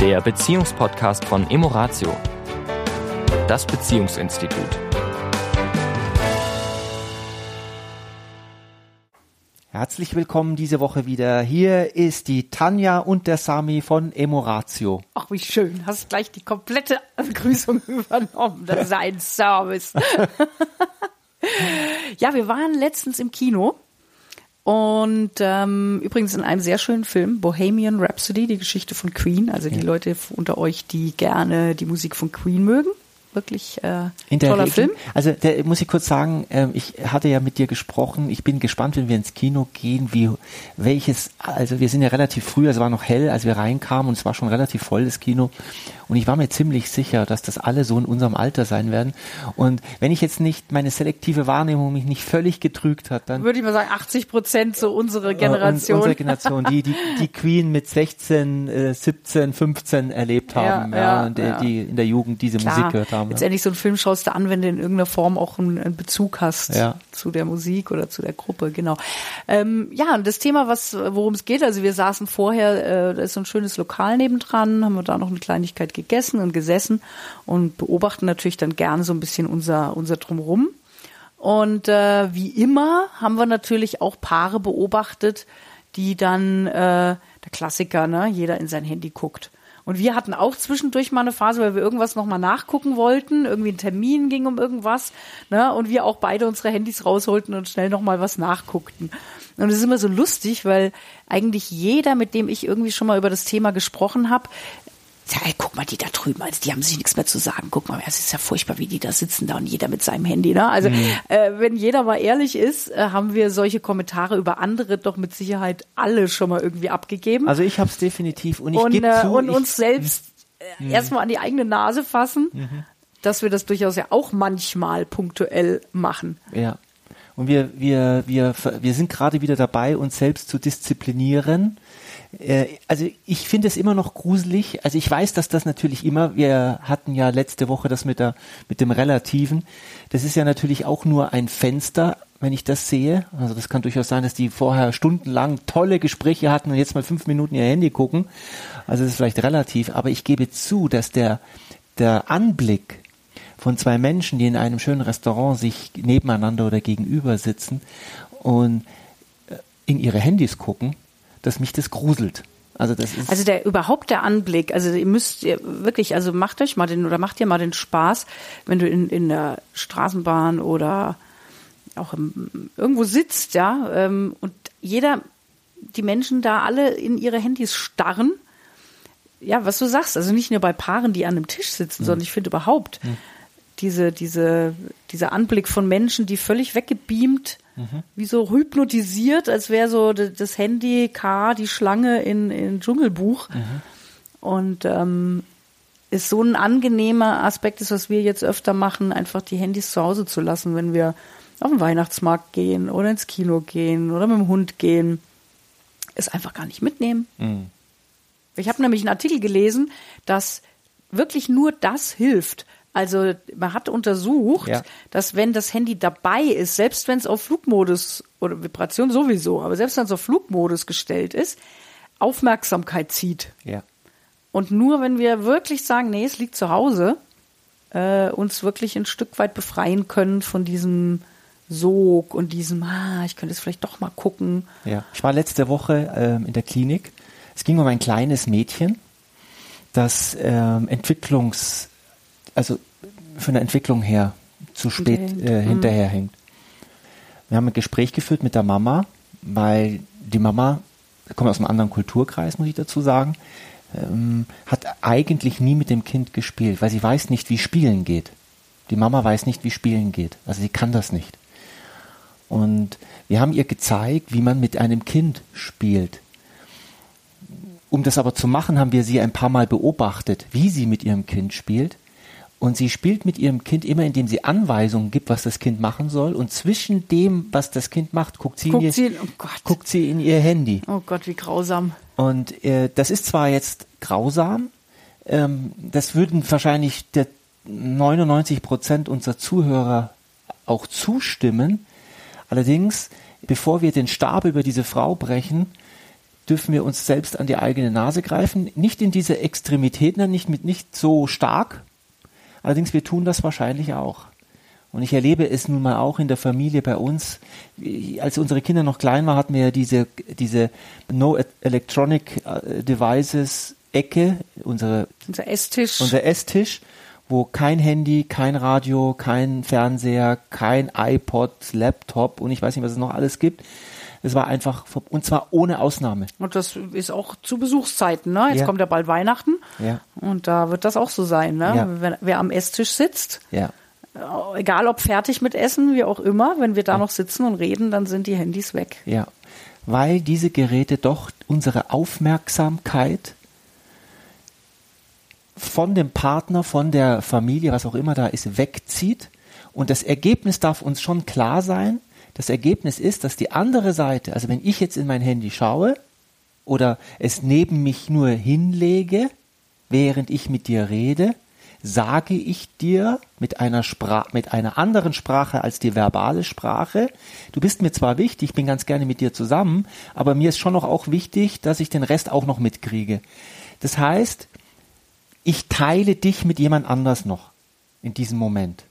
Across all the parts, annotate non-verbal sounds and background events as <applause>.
der Beziehungspodcast von Emoratio, das Beziehungsinstitut. Herzlich willkommen diese Woche wieder. Hier ist die Tanja und der Sami von Emoratio. Ach, wie schön. Hast gleich die komplette Begrüßung <laughs> übernommen. Das ist ein Service. <laughs> ja, wir waren letztens im Kino. Und ähm, übrigens in einem sehr schönen Film, Bohemian Rhapsody, die Geschichte von Queen. Also die ja. Leute unter euch, die gerne die Musik von Queen mögen wirklich äh, toller Regel, Film. Also der, muss ich kurz sagen, äh, ich hatte ja mit dir gesprochen. Ich bin gespannt, wenn wir ins Kino gehen, wie welches. Also wir sind ja relativ früh, es war noch hell, als wir reinkamen und es war schon relativ voll das Kino. Und ich war mir ziemlich sicher, dass das alle so in unserem Alter sein werden. Und wenn ich jetzt nicht meine selektive Wahrnehmung mich nicht völlig getrügt hat, dann würde ich mal sagen 80 Prozent so unsere Generation. Äh, unsere Generation, die, die die Queen mit 16, äh, 17, 15 erlebt haben, ja, ja, ja, die, die in der Jugend diese Klar. Musik gehört haben haben. Letztendlich so einen Film schaust du an, wenn du in irgendeiner Form auch einen, einen Bezug hast ja. zu der Musik oder zu der Gruppe, genau. Ähm, ja, und das Thema, was, worum es geht, also wir saßen vorher, äh, da ist so ein schönes Lokal nebendran, haben wir da noch eine Kleinigkeit gegessen und gesessen und beobachten natürlich dann gerne so ein bisschen unser, unser Drumrum. Und äh, wie immer haben wir natürlich auch Paare beobachtet, die dann äh, der Klassiker, ne, jeder in sein Handy guckt. Und wir hatten auch zwischendurch mal eine Phase, weil wir irgendwas nochmal nachgucken wollten. Irgendwie ein Termin ging um irgendwas. Ne? Und wir auch beide unsere Handys rausholten und schnell nochmal was nachguckten. Und es ist immer so lustig, weil eigentlich jeder, mit dem ich irgendwie schon mal über das Thema gesprochen habe, ja, ey, guck mal, die da drüben, also die haben sich nichts mehr zu sagen. Guck mal, es ist ja furchtbar, wie die da sitzen da und jeder mit seinem Handy. Ne? Also mhm. äh, wenn jeder mal ehrlich ist, äh, haben wir solche Kommentare über andere doch mit Sicherheit alle schon mal irgendwie abgegeben. Also ich habe es definitiv und ich und, äh, zu, und ich, uns selbst äh, mhm. erstmal an die eigene Nase fassen, mhm. dass wir das durchaus ja auch manchmal punktuell machen. Ja. Und wir, wir, wir, wir sind gerade wieder dabei, uns selbst zu disziplinieren äh, also ich finde es immer noch gruselig. Also ich weiß, dass das natürlich immer, wir hatten ja letzte Woche das mit der, mit dem Relativen. Das ist ja natürlich auch nur ein Fenster, wenn ich das sehe. Also das kann durchaus sein, dass die vorher stundenlang tolle Gespräche hatten und jetzt mal fünf Minuten ihr Handy gucken. Also das ist vielleicht relativ, aber ich gebe zu, dass der, der Anblick von zwei Menschen, die in einem schönen Restaurant sich nebeneinander oder gegenüber sitzen und äh, in ihre Handys gucken, dass mich das gruselt. Also das ist also der überhaupt der Anblick, also ihr müsst ihr wirklich, also macht euch mal den oder macht dir mal den Spaß, wenn du in, in der Straßenbahn oder auch im, irgendwo sitzt, ja, ähm, und jeder, die Menschen da alle in ihre Handys starren. Ja, was du sagst, also nicht nur bei Paaren, die an einem Tisch sitzen, mhm. sondern ich finde überhaupt mhm. Diese, diese, dieser Anblick von Menschen, die völlig weggebeamt Mhm. Wie so hypnotisiert, als wäre so das Handy K, die Schlange in, in Dschungelbuch. Mhm. Und ähm, ist so ein angenehmer Aspekt, ist, was wir jetzt öfter machen, einfach die Handys zu Hause zu lassen, wenn wir auf den Weihnachtsmarkt gehen oder ins Kino gehen oder mit dem Hund gehen. Es einfach gar nicht mitnehmen. Mhm. Ich habe nämlich einen Artikel gelesen, dass wirklich nur das hilft, also man hat untersucht, ja. dass wenn das Handy dabei ist, selbst wenn es auf Flugmodus oder Vibration sowieso, aber selbst wenn es auf Flugmodus gestellt ist, Aufmerksamkeit zieht. Ja. Und nur wenn wir wirklich sagen, nee, es liegt zu Hause, äh, uns wirklich ein Stück weit befreien können von diesem Sog und diesem, ah, ich könnte es vielleicht doch mal gucken. Ja, ich war letzte Woche ähm, in der Klinik. Es ging um ein kleines Mädchen, das ähm, Entwicklungs also von der Entwicklung her zu spät äh, hinterherhängt. Wir haben ein Gespräch geführt mit der Mama, weil die Mama, kommt aus einem anderen Kulturkreis, muss ich dazu sagen, ähm, hat eigentlich nie mit dem Kind gespielt, weil sie weiß nicht, wie Spielen geht. Die Mama weiß nicht, wie Spielen geht. Also sie kann das nicht. Und wir haben ihr gezeigt, wie man mit einem Kind spielt. Um das aber zu machen, haben wir sie ein paar Mal beobachtet, wie sie mit ihrem Kind spielt. Und sie spielt mit ihrem Kind immer, indem sie Anweisungen gibt, was das Kind machen soll. Und zwischen dem, was das Kind macht, guckt sie, guckt in, ihr, sie, oh guckt sie in ihr Handy. Oh Gott, wie grausam. Und äh, das ist zwar jetzt grausam, ähm, das würden wahrscheinlich der 99 Prozent unserer Zuhörer auch zustimmen. Allerdings, bevor wir den Stab über diese Frau brechen, dürfen wir uns selbst an die eigene Nase greifen. Nicht in diese Extremitäten, nicht mit nicht so stark. Allerdings wir tun das wahrscheinlich auch. Und ich erlebe es nun mal auch in der Familie bei uns. Als unsere Kinder noch klein waren, hatten wir ja diese, diese No Electronic äh, Devices Ecke, unsere, unser Esstisch. Unser Esstisch, wo kein Handy, kein Radio, kein Fernseher, kein iPod, Laptop und ich weiß nicht, was es noch alles gibt. Es war einfach, und zwar ohne Ausnahme. Und das ist auch zu Besuchszeiten, ne? Jetzt Ja. kommt ja bald Weihnachten. Ja. Und da wird das auch so sein, ne? Ja. Wenn, wer am Esstisch sitzt, Ja. äh, egal ob fertig mit Essen, wie auch immer, wenn wir da noch sitzen und reden, dann sind die Handys weg. Ja, weil diese Geräte doch unsere Aufmerksamkeit von dem Partner, von der Familie, was auch immer da ist, wegzieht. Und das Ergebnis darf uns schon klar sein. Das Ergebnis ist, dass die andere Seite, also wenn ich jetzt in mein Handy schaue oder es neben mich nur hinlege, während ich mit dir rede, sage ich dir mit einer Sprache, mit einer anderen Sprache als die verbale Sprache, du bist mir zwar wichtig, ich bin ganz gerne mit dir zusammen, aber mir ist schon noch auch wichtig, dass ich den Rest auch noch mitkriege. Das heißt, ich teile dich mit jemand anders noch in diesem Moment.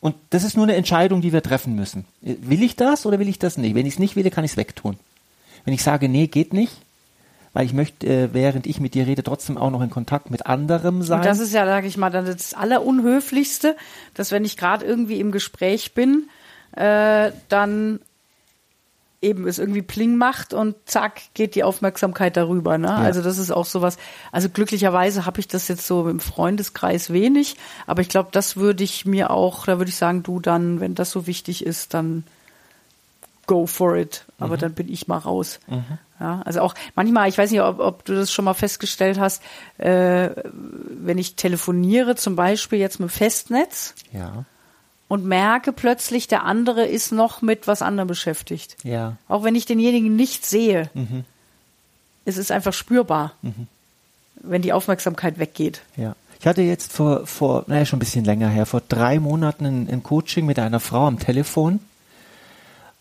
Und das ist nur eine Entscheidung, die wir treffen müssen. Will ich das oder will ich das nicht? Wenn ich es nicht will, kann ich es wegtun. Wenn ich sage, nee, geht nicht, weil ich möchte, äh, während ich mit dir rede, trotzdem auch noch in Kontakt mit anderem sein. Und das ist ja, sage ich mal, dann das Allerunhöflichste, dass wenn ich gerade irgendwie im Gespräch bin, äh, dann eben es irgendwie Pling macht und zack geht die Aufmerksamkeit darüber. Ne? Also das ist auch sowas. Also glücklicherweise habe ich das jetzt so im Freundeskreis wenig, aber ich glaube, das würde ich mir auch, da würde ich sagen, du dann, wenn das so wichtig ist, dann go for it. Aber dann bin ich mal raus. Ja, also auch manchmal, ich weiß nicht, ob, ob du das schon mal festgestellt hast, äh, wenn ich telefoniere, zum Beispiel jetzt mit Festnetz ja, und merke plötzlich, der andere ist noch mit was anderem beschäftigt. ja, Auch wenn ich denjenigen nicht sehe. Es ist einfach spürbar, wenn die Aufmerksamkeit weggeht. ja. Ich hatte jetzt vor, vor, naja, schon ein bisschen länger her, vor drei Monaten ein, ein Coaching mit einer Frau am Telefon.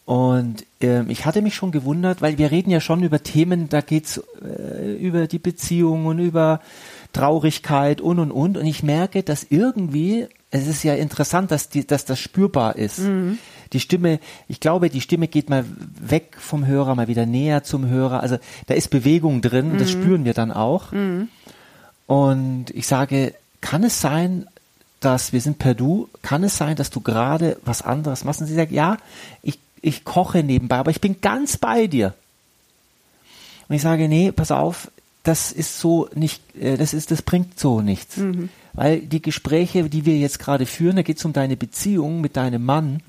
Und ähm, ich hatte mich schon gewundert, weil wir reden ja schon über Themen, da geht's äh, über die Beziehung und über Traurigkeit und und und. Und ich merke, dass irgendwie, es ist ja interessant, dass, die, dass das spürbar ist. Die Stimme, ich glaube, die Stimme geht mal weg vom Hörer, mal wieder näher zum Hörer. Also da ist Bewegung drin, das spüren wir dann auch. Und ich sage, kann es sein, dass wir sind per Du, kann es sein, dass du gerade was anderes machst? Und sie sagt, ja, ich, ich koche nebenbei, aber ich bin ganz bei dir. Und ich sage, nee, pass auf, das ist so nicht, äh, das ist, das bringt so nichts. Weil die Gespräche, die wir jetzt gerade führen, da geht es um deine Beziehung mit deinem Mann.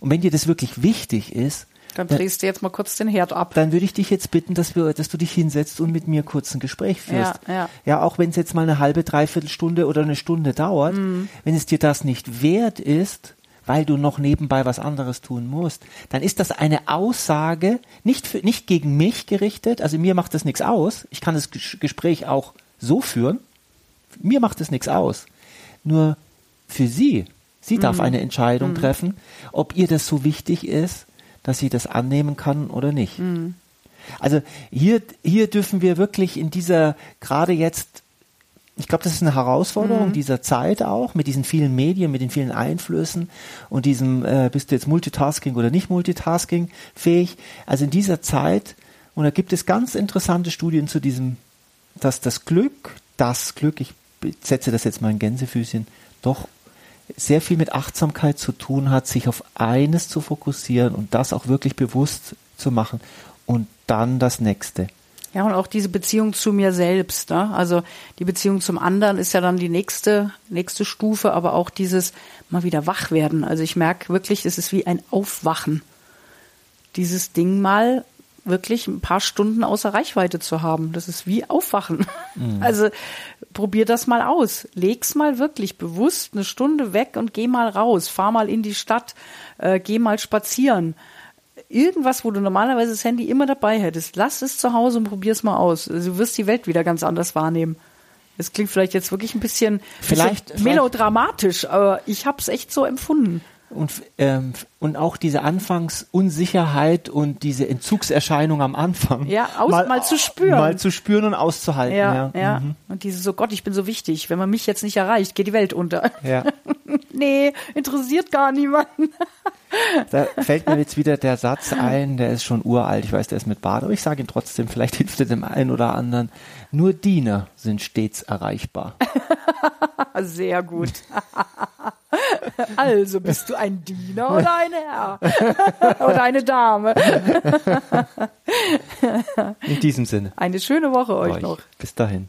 Und wenn dir das wirklich wichtig ist, Dann drehst du jetzt mal kurz den Herd ab. dann würde ich dich jetzt bitten, dass wir, dass du dich hinsetzt und mit mir kurz ein Gespräch führst. Ja, ja. ja auch wenn es jetzt mal eine halbe, dreiviertel Stunde oder eine Stunde dauert, Mhm. wenn es dir das nicht wert ist, weil du noch nebenbei was anderes tun musst, dann ist das eine Aussage, nicht, für, nicht gegen mich gerichtet, also mir macht das nichts aus, ich kann das Ges- Gespräch auch so führen, mir macht das nichts aus, nur für sie, sie darf Mhm. eine Entscheidung treffen, ob ihr das so wichtig ist, dass sie das annehmen kann oder nicht. Mhm. Also hier, hier dürfen wir wirklich in dieser, gerade jetzt, ich glaube, das ist eine Herausforderung dieser Zeit auch, mit diesen vielen Medien, mit den vielen Einflüssen und diesem, äh, bist du jetzt Multitasking oder nicht Multitasking fähig. Also in dieser Zeit, und da gibt es ganz interessante Studien zu diesem, dass das Glück, das Glück, ich setze das jetzt mal in Gänsefüßchen, doch sehr viel mit Achtsamkeit zu tun hat, sich auf eines zu fokussieren und das auch wirklich bewusst zu machen und dann das nächste. Ja, und auch diese Beziehung zu mir selbst. Ne? Also die Beziehung zum anderen ist ja dann die nächste, nächste Stufe, aber auch dieses mal wieder wach werden. Also ich merke wirklich, es ist wie ein Aufwachen. Dieses Ding mal wirklich ein paar Stunden außer Reichweite zu haben. Das ist wie Aufwachen. <laughs> Also probier das mal aus. Leg's mal wirklich bewusst eine Stunde weg und geh mal raus. Fahr mal in die Stadt, äh, geh mal spazieren irgendwas, wo du normalerweise das Handy immer dabei hättest, lass es zu Hause und probier es mal aus. Also du wirst die Welt wieder ganz anders wahrnehmen. Es klingt vielleicht jetzt wirklich ein bisschen, Vielleicht- bisschen melodramatisch, aber ich habe es echt so empfunden. Und, ähm, und auch diese Anfangsunsicherheit und diese Entzugserscheinung am Anfang. Ja, aus, mal, mal, zu spüren. Mal zu spüren und auszuhalten. Ja, ja. ja. Mhm. Und dieses so, Gott, ich bin so wichtig. Wenn man mich jetzt nicht erreicht, geht die Welt unter. Ja. <laughs> nee, interessiert gar niemanden. <laughs> Da fällt mir jetzt wieder der Satz ein, der ist schon uralt, ich weiß, der ist mit Bart, aber ich sage ihn trotzdem, vielleicht hilft er dem einen oder anderen. Nur Diener sind stets erreichbar. <laughs> Sehr gut. <laughs> Also bist du ein Diener oder ein Herr? <laughs> oder eine Dame? In diesem Sinne. Eine schöne Woche euch, euch. noch. Bis dahin.